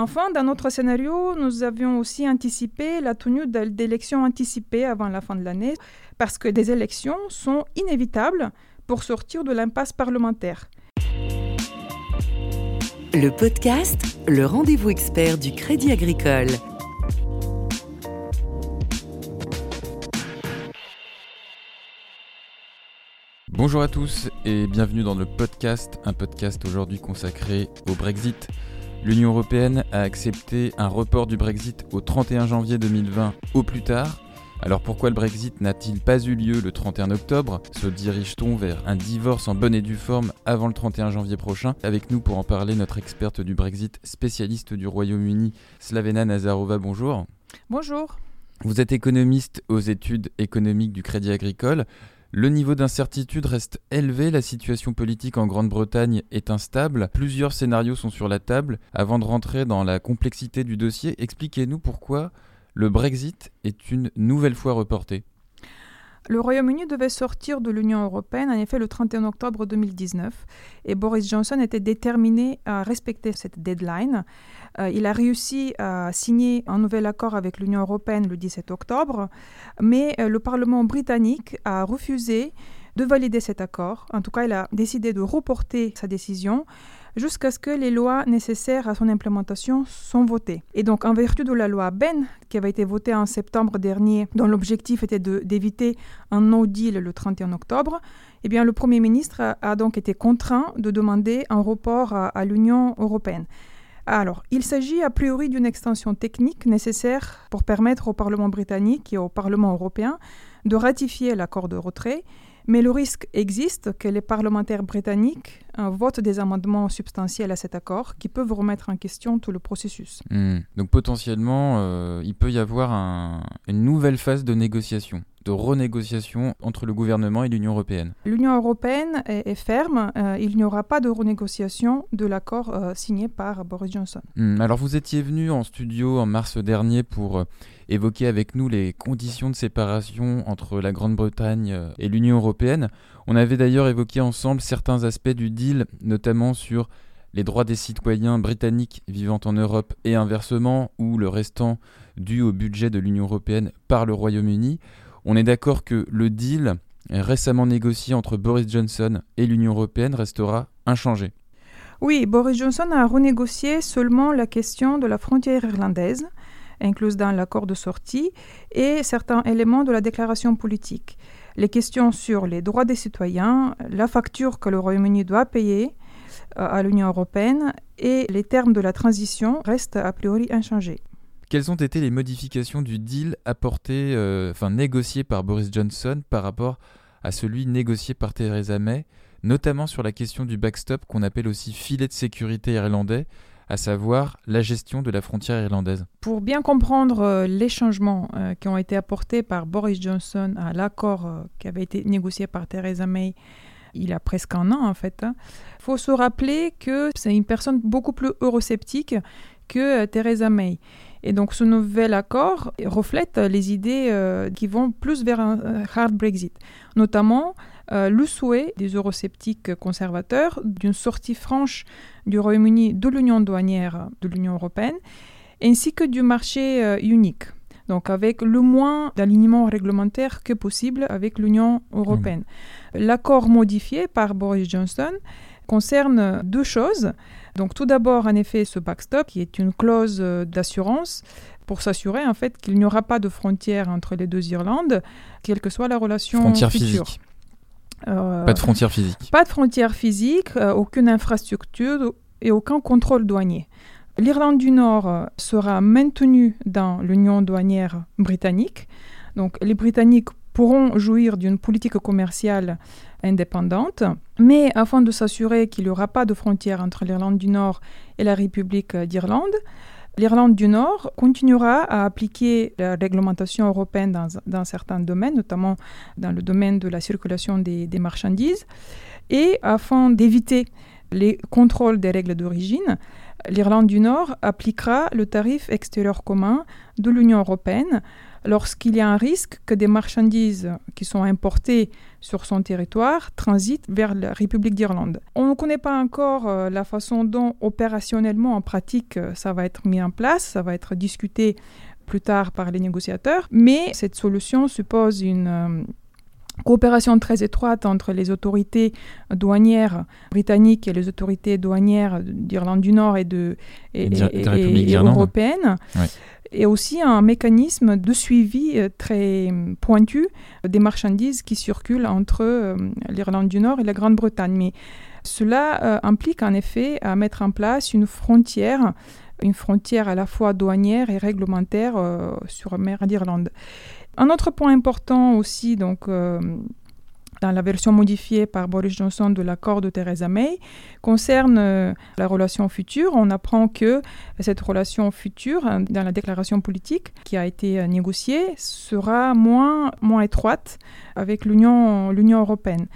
Enfin, dans notre scénario, nous avions aussi anticipé la tenue d'élections anticipées avant la fin de l'année, parce que des élections sont inévitables pour sortir de l'impasse parlementaire. Le podcast, le rendez-vous expert du Crédit Agricole. Bonjour à tous et bienvenue dans le podcast, un podcast aujourd'hui consacré au Brexit. L'Union européenne a accepté un report du Brexit au 31 janvier 2020 au plus tard. Alors pourquoi le Brexit n'a-t-il pas eu lieu le 31 octobre? Se dirige-t-on vers un divorce en bonne et due forme avant le 31 janvier prochain? Avec nous pour en parler notre experte du Brexit, spécialiste du Royaume-Uni, Slavena Nazarova, bonjour. Bonjour. Vous êtes économiste aux études économiques du Crédit Agricole. Le niveau d'incertitude reste élevé, la situation politique en Grande-Bretagne est instable, plusieurs scénarios sont sur la table. Avant de rentrer dans la complexité du dossier, expliquez-nous pourquoi le Brexit est une nouvelle fois reporté. Le Royaume-Uni devait sortir de l'Union européenne, en effet, le 31 octobre 2019, et Boris Johnson était déterminé à respecter cette deadline. Euh, il a réussi à signer un nouvel accord avec l'Union européenne le 17 octobre, mais euh, le Parlement britannique a refusé de valider cet accord. En tout cas, il a décidé de reporter sa décision jusqu'à ce que les lois nécessaires à son implémentation soient votées. Et donc, en vertu de la loi Ben, qui avait été votée en septembre dernier, dont l'objectif était d'éviter un no deal le 31 octobre, eh bien, le Premier ministre a, donc été contraint de demander un report à, l'Union européenne. Alors, il s'agit a priori d'une extension technique nécessaire pour permettre au Parlement britannique et au Parlement européen de ratifier l'accord de retrait mais le risque existe que les parlementaires britanniques euh, votent des amendements substantiels à cet accord qui peuvent remettre en question tout le processus. Hmm. Donc potentiellement, euh, il peut y avoir une nouvelle phase de négociation de renégociation entre le gouvernement et l'Union européenne L'Union européenne est, ferme. Euh, il n'y aura pas de renégociation de l'accord signé par Boris Johnson. Hmm. alors vous étiez venu en studio en mars dernier pour évoquer avec nous les conditions de séparation entre la Grande-Bretagne euh, et l'Union européenne. On avait d'ailleurs évoqué ensemble certains aspects du deal, notamment sur les droits des citoyens britanniques vivant en Europe et inversement, ou le restant dû au budget de l'Union européenne par le Royaume-Uni. On est d'accord que le deal récemment négocié entre Boris Johnson et l'Union européenne restera inchangé. Oui, Boris Johnson a renégocié seulement la question de la frontière irlandaise incluses dans l'accord de sortie, et certains éléments de la déclaration politique. Les questions sur les droits des citoyens, la facture que le Royaume-Uni doit payer euh, à l'Union européenne et les termes de la transition restent a priori inchangés. Quelles ont été les modifications du deal apporté, euh, enfin négocié par Boris Johnson par rapport à celui négocié par Theresa May, notamment sur la question du backstop qu'on appelle aussi filet de sécurité irlandais à savoir la gestion de la frontière irlandaise? Pour bien comprendre euh, les changements euh, qui ont été apportés par Boris Johnson à l'accord qui avait été négocié par Theresa May il y a presque un an en fait, il hein, faut se rappeler que c'est une personne beaucoup plus eurosceptique que Theresa May. Et donc ce nouvel accord reflète les idées qui vont plus vers un hard Brexit, notamment euh, le souhait des eurosceptiques conservateurs d'une sortie franche du Royaume-Uni de l'union douanière de l'Union européenne, ainsi que du marché euh, unique. Donc avec le moins d'alignement réglementaire que possible avec l'Union européenne. L'accord modifié par Boris Johnson concerne deux choses. Donc tout d'abord, en effet, ce backstop, qui est une clause euh, d'assurance pour s'assurer en fait qu'il n'y aura pas de frontière entre les deux Irlandes, quelle que soit la relation frontière future. Physique. Euh, pas de frontières physiques. Pas de frontières physiques, euh, aucune infrastructure et aucun contrôle douanier. L'Irlande du Nord sera maintenue dans l'Union douanière britannique. Donc les Britanniques pourront jouir d'une politique commerciale indépendante, mais afin de s'assurer qu'il n'y aura pas de frontière entre l'Irlande du Nord et la République d'Irlande, L'Irlande du Nord continuera à appliquer la réglementation européenne dans, certains domaines, notamment dans le domaine de la circulation des, marchandises. Et afin d'éviter les contrôles des règles d'origine, l'Irlande du Nord appliquera le tarif extérieur commun de l'Union européenne lorsqu'il y a un risque que des marchandises qui sont importées sur son territoire transitent vers la République d'Irlande. On ne connaît pas encore euh, la façon dont opérationnellement, en pratique, euh, ça va être mis en place, ça va être discuté plus tard par les négociateurs, mais cette solution suppose une euh, coopération très étroite entre les autorités douanières britanniques et les autorités douanières d'Irlande du Nord et, de, et, européennes. Et aussi un mécanisme de suivi euh, très pointu des marchandises qui circulent entre euh, l'Irlande du Nord et la Grande-Bretagne. Mais cela euh, implique en effet à mettre en place une frontière, une frontière à la fois douanière et réglementaire sur la mer d'Irlande. Un autre point important aussi, donc, euh, dans la version modifiée par Boris Johnson de l'accord de Theresa May, concerne euh, la relation future. On apprend que cette relation future, euh, dans la déclaration politique qui a été négociée, sera moins, moins étroite avec l'Union européenne.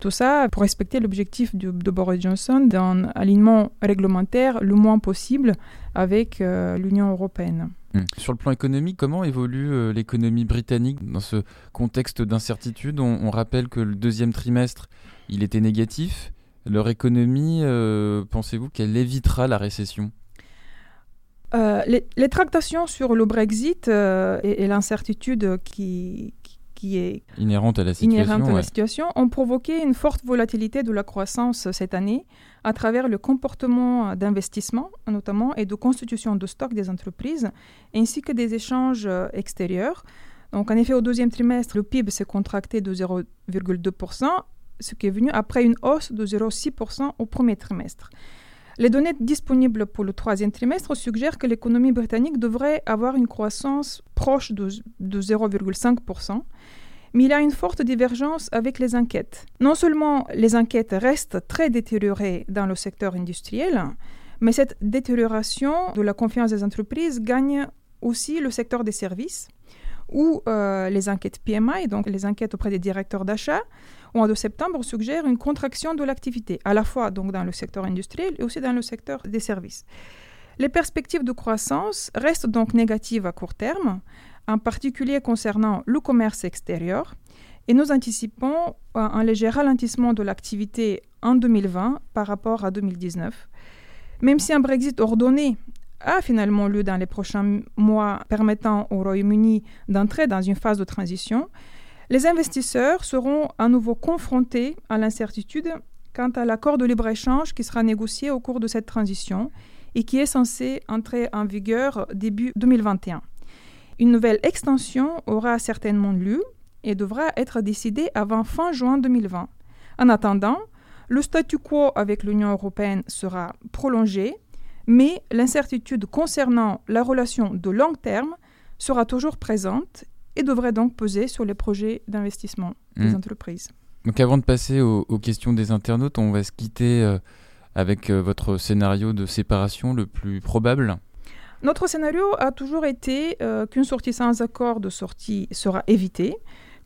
Tout ça pour respecter l'objectif de, Boris Johnson d'un alignement réglementaire le moins possible avec l'Union européenne. Hmm. Sur le plan économique, comment évolue euh, l'économie britannique dans ce contexte d'incertitude? On, rappelle que le deuxième trimestre, il était négatif. Leur économie, euh, pensez-vous qu'elle évitera la récession? Euh, les, tractations sur le Brexit et, l'incertitude qui, qui est inhérente à la situation, à la situation ont provoqué une forte volatilité de la croissance cette année à travers le comportement d'investissement notamment et de constitution de stock des entreprises ainsi que des échanges extérieurs. Donc en effet au deuxième trimestre, le PIB s'est contracté de 0,2%, ce qui est venu après une hausse de 0,6% au premier trimestre. Les données disponibles pour le troisième trimestre suggèrent que l'économie britannique devrait avoir une croissance proche de, 0,5%, mais il y a une forte divergence avec les enquêtes. Non seulement les enquêtes restent très détériorées dans le secteur industriel, mais cette détérioration de la confiance des entreprises gagne aussi le secteur des services, où euh, les enquêtes PMI, donc les enquêtes auprès des directeurs d'achat, au mois de septembre suggère une contraction de l'activité, à la fois donc dans le secteur industriel et aussi dans le secteur des services. Les perspectives de croissance restent donc négatives à court terme, en particulier concernant le commerce extérieur, et nous anticipons un léger ralentissement de l'activité en 2020 par rapport à 2019. Même si un Brexit ordonné a finalement lieu dans les prochains mois permettant au Royaume-Uni d'entrer dans une phase de transition, les investisseurs seront à nouveau confrontés à l'incertitude quant à l'accord de libre-échange qui sera négocié au cours de cette transition et qui est censé entrer en vigueur début 2021. Une nouvelle extension aura certainement lieu et devra être décidée avant fin juin 2020. En attendant, le statu quo avec l'Union européenne sera prolongé, mais l'incertitude concernant la relation de long terme sera toujours présente et devrait donc peser sur les projets d'investissement des hmm. entreprises. Donc avant de passer aux, questions des internautes, on va se quitter euh, avec euh, votre scénario de séparation le plus probable. Notre scénario a toujours été euh, qu'une sortie sans accord de sortie sera évitée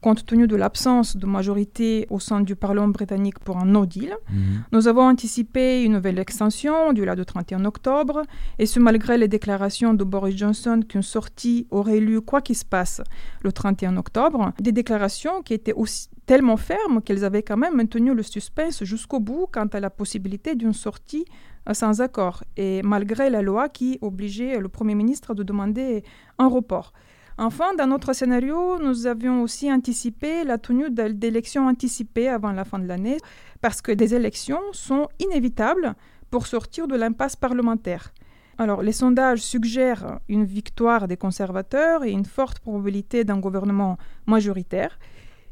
compte tenu de l'absence de majorité au sein du Parlement britannique pour un no deal. Mhm. Nous avons anticipé une nouvelle extension du là de 31 octobre, et ce malgré les déclarations de Boris Johnson qu'une sortie aurait lieu quoi qu'il se passe le 31 octobre, des déclarations qui étaient aussi tellement fermes qu'elles avaient quand même maintenu le suspense jusqu'au bout quant à la possibilité d'une sortie euh, sans accord, et malgré la loi qui obligeait le Premier ministre de demander un report. Enfin, dans notre scénario, nous avions aussi anticipé la tenue d'élections anticipées avant la fin de l'année, parce que des élections sont inévitables pour sortir de l'impasse parlementaire. Alors, les sondages suggèrent une victoire des conservateurs et une forte probabilité d'un gouvernement majoritaire.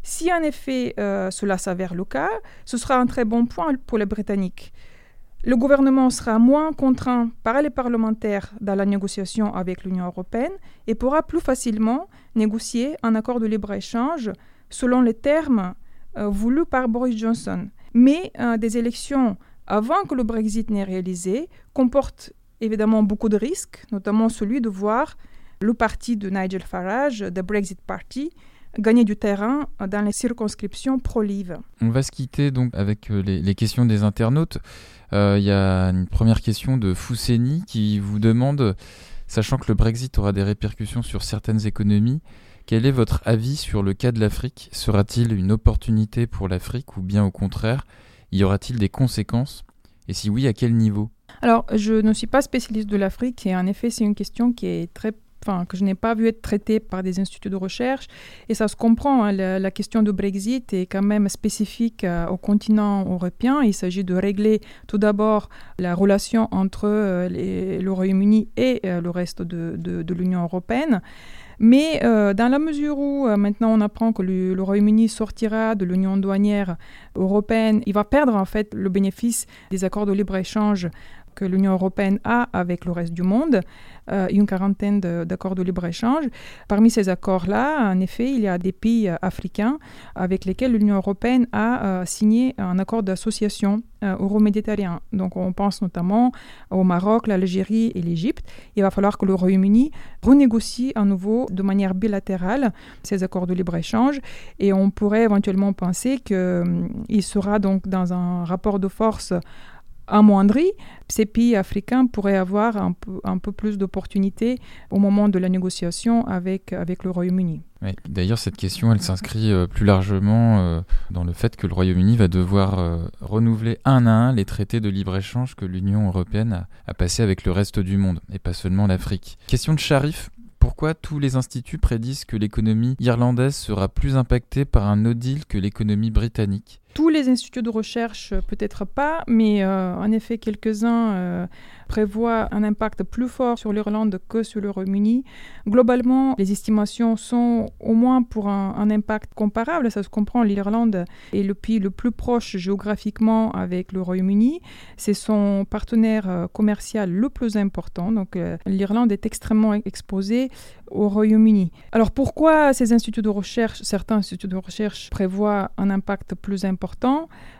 Si en effet euh, cela s'avère le cas, ce sera un très bon point pour les Britanniques. Le gouvernement sera moins contraint par les parlementaires dans la négociation avec l'Union européenne et pourra plus facilement négocier un accord de libre-échange selon les termes euh, voulus par Boris Johnson. Mais euh, des élections avant que le Brexit n'ait réalisé comportent évidemment beaucoup de risques, notamment celui de voir le parti de Nigel Farage, the Brexit Party, gagner du terrain dans les circonscriptions pro-Live. On va se quitter donc avec euh, les questions des internautes. Euh, il y a une première question de Fousseni qui vous demande, sachant que le Brexit aura des répercussions sur certaines économies, Quel est votre avis sur le cas de l'Afrique? Sera-t-il une opportunité pour l'Afrique ou bien au contraire, y aura-t-il des conséquences? Et si oui, à quel niveau? Alors, je ne suis pas spécialiste de l'Afrique et en effet, c'est une question qui est très Enfin, que je n'ai pas vu être traitée par des instituts de recherche. Et ça se comprend, hein, la, question du Brexit est quand même spécifique euh, au continent européen. Il s'agit de régler tout d'abord la relation entre euh, le Royaume-Uni et euh, le reste de, l'Union européenne. Mais dans la mesure où maintenant on apprend que le, Royaume-Uni sortira de l'union douanière européenne, il va perdre en fait le bénéfice des accords de libre-échange que l'Union européenne a avec le reste du monde, euh, une quarantaine d'accords de, libre-échange. Parmi ces accords-là, en effet, il y a des pays euh, africains avec lesquels l'Union européenne a euh, signé un accord d'association euro-méditerranéen. Donc on pense notamment au Maroc, l'Algérie et l'Égypte. Il va falloir que le Royaume-Uni renégocie à nouveau de manière bilatérale ces accords de libre-échange et on pourrait éventuellement penser qu'il sera donc dans un rapport de force amoindri, ces pays africains pourraient avoir un peu, plus d'opportunités au moment de la négociation avec, avec le Royaume-Uni. D'ailleurs, cette question, elle s'inscrit euh, plus largement euh, dans le fait que le Royaume-Uni va devoir euh, renouveler un à un les traités de libre-échange que l'Union européenne a, a passés avec le reste du monde, et pas seulement l'Afrique. Question de Sharif, pourquoi tous les instituts prédisent que l'économie irlandaise sera plus impactée par un no deal que l'économie britannique? Tous les instituts de recherche, peut-être pas, mais euh, en effet, quelques-uns euh, prévoient un impact plus fort sur l'Irlande que sur le Royaume-Uni. Globalement, les estimations sont au moins pour un, impact comparable. Ça se comprend, l'Irlande est le pays le plus proche géographiquement avec le Royaume-Uni. C'est son partenaire euh, commercial le plus important. Donc, l'Irlande est extrêmement exposée au Royaume-Uni. Alors, pourquoi ces instituts de recherche, certains instituts de recherche prévoient un impact plus important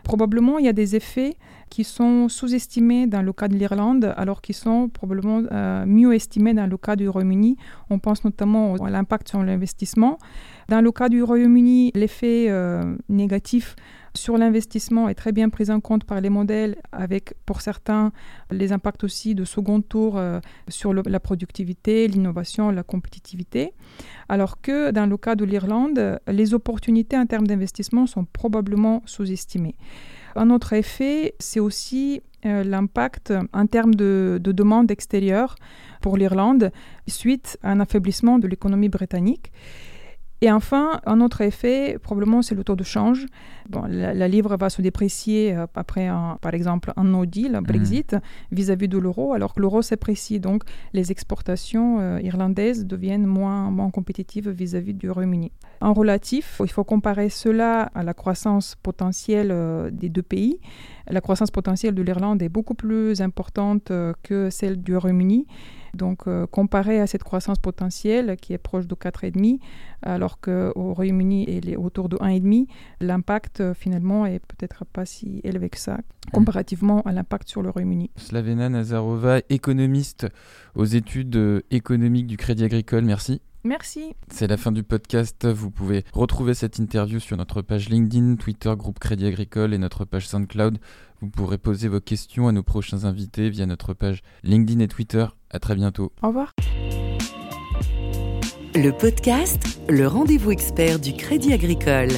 Probablement, il y a des effets qui sont sous-estimés dans le cas de l'Irlande, alors qu'ils sont probablement euh, mieux estimés dans le cas du Royaume-Uni. On pense notamment à l'impact sur l'investissement. Dans le cas du Royaume-Uni, l'effet euh, négatif sur l'investissement est très bien pris en compte par les modèles, avec pour certains les impacts aussi de second tour euh, sur la productivité, l'innovation, la compétitivité. Alors que dans le cas de l'Irlande, les opportunités en termes d'investissement sont probablement sous-estimées. Un autre effet, c'est aussi euh, l'impact en termes de demande extérieure pour l'Irlande suite à un affaiblissement de l'économie britannique. Et enfin, un autre effet, probablement, c'est le taux de change. Bon, la, livre va se déprécier euh, après, par exemple, un no deal, un mm. Brexit, vis-à-vis de l'euro, alors que l'euro s'apprécie. Donc, les exportations euh, irlandaises deviennent moins, moins compétitives vis-à-vis du Royaume-Uni. En relatif, il faut comparer cela à la croissance potentielle euh, des deux pays. La croissance potentielle de l'Irlande est beaucoup plus importante que celle du Royaume-Uni. Donc, euh, comparé à cette croissance potentielle qui est proche de 4,5, alors qu'au Royaume-Uni, elle est autour de 1,5, l'impact euh, finalement est peut-être pas si élevé que ça, comparativement à l'impact sur le Royaume-Uni. Slavena Nazarova, économiste aux études euh, économiques du Crédit Agricole, merci. Merci. C'est la fin du podcast. Vous pouvez retrouver cette interview sur notre page LinkedIn, Twitter, groupe Crédit Agricole et notre page SoundCloud. Vous pourrez poser vos questions à nos prochains invités via notre page LinkedIn et Twitter. À très bientôt. Au revoir. Le podcast, le rendez-vous expert du Crédit Agricole.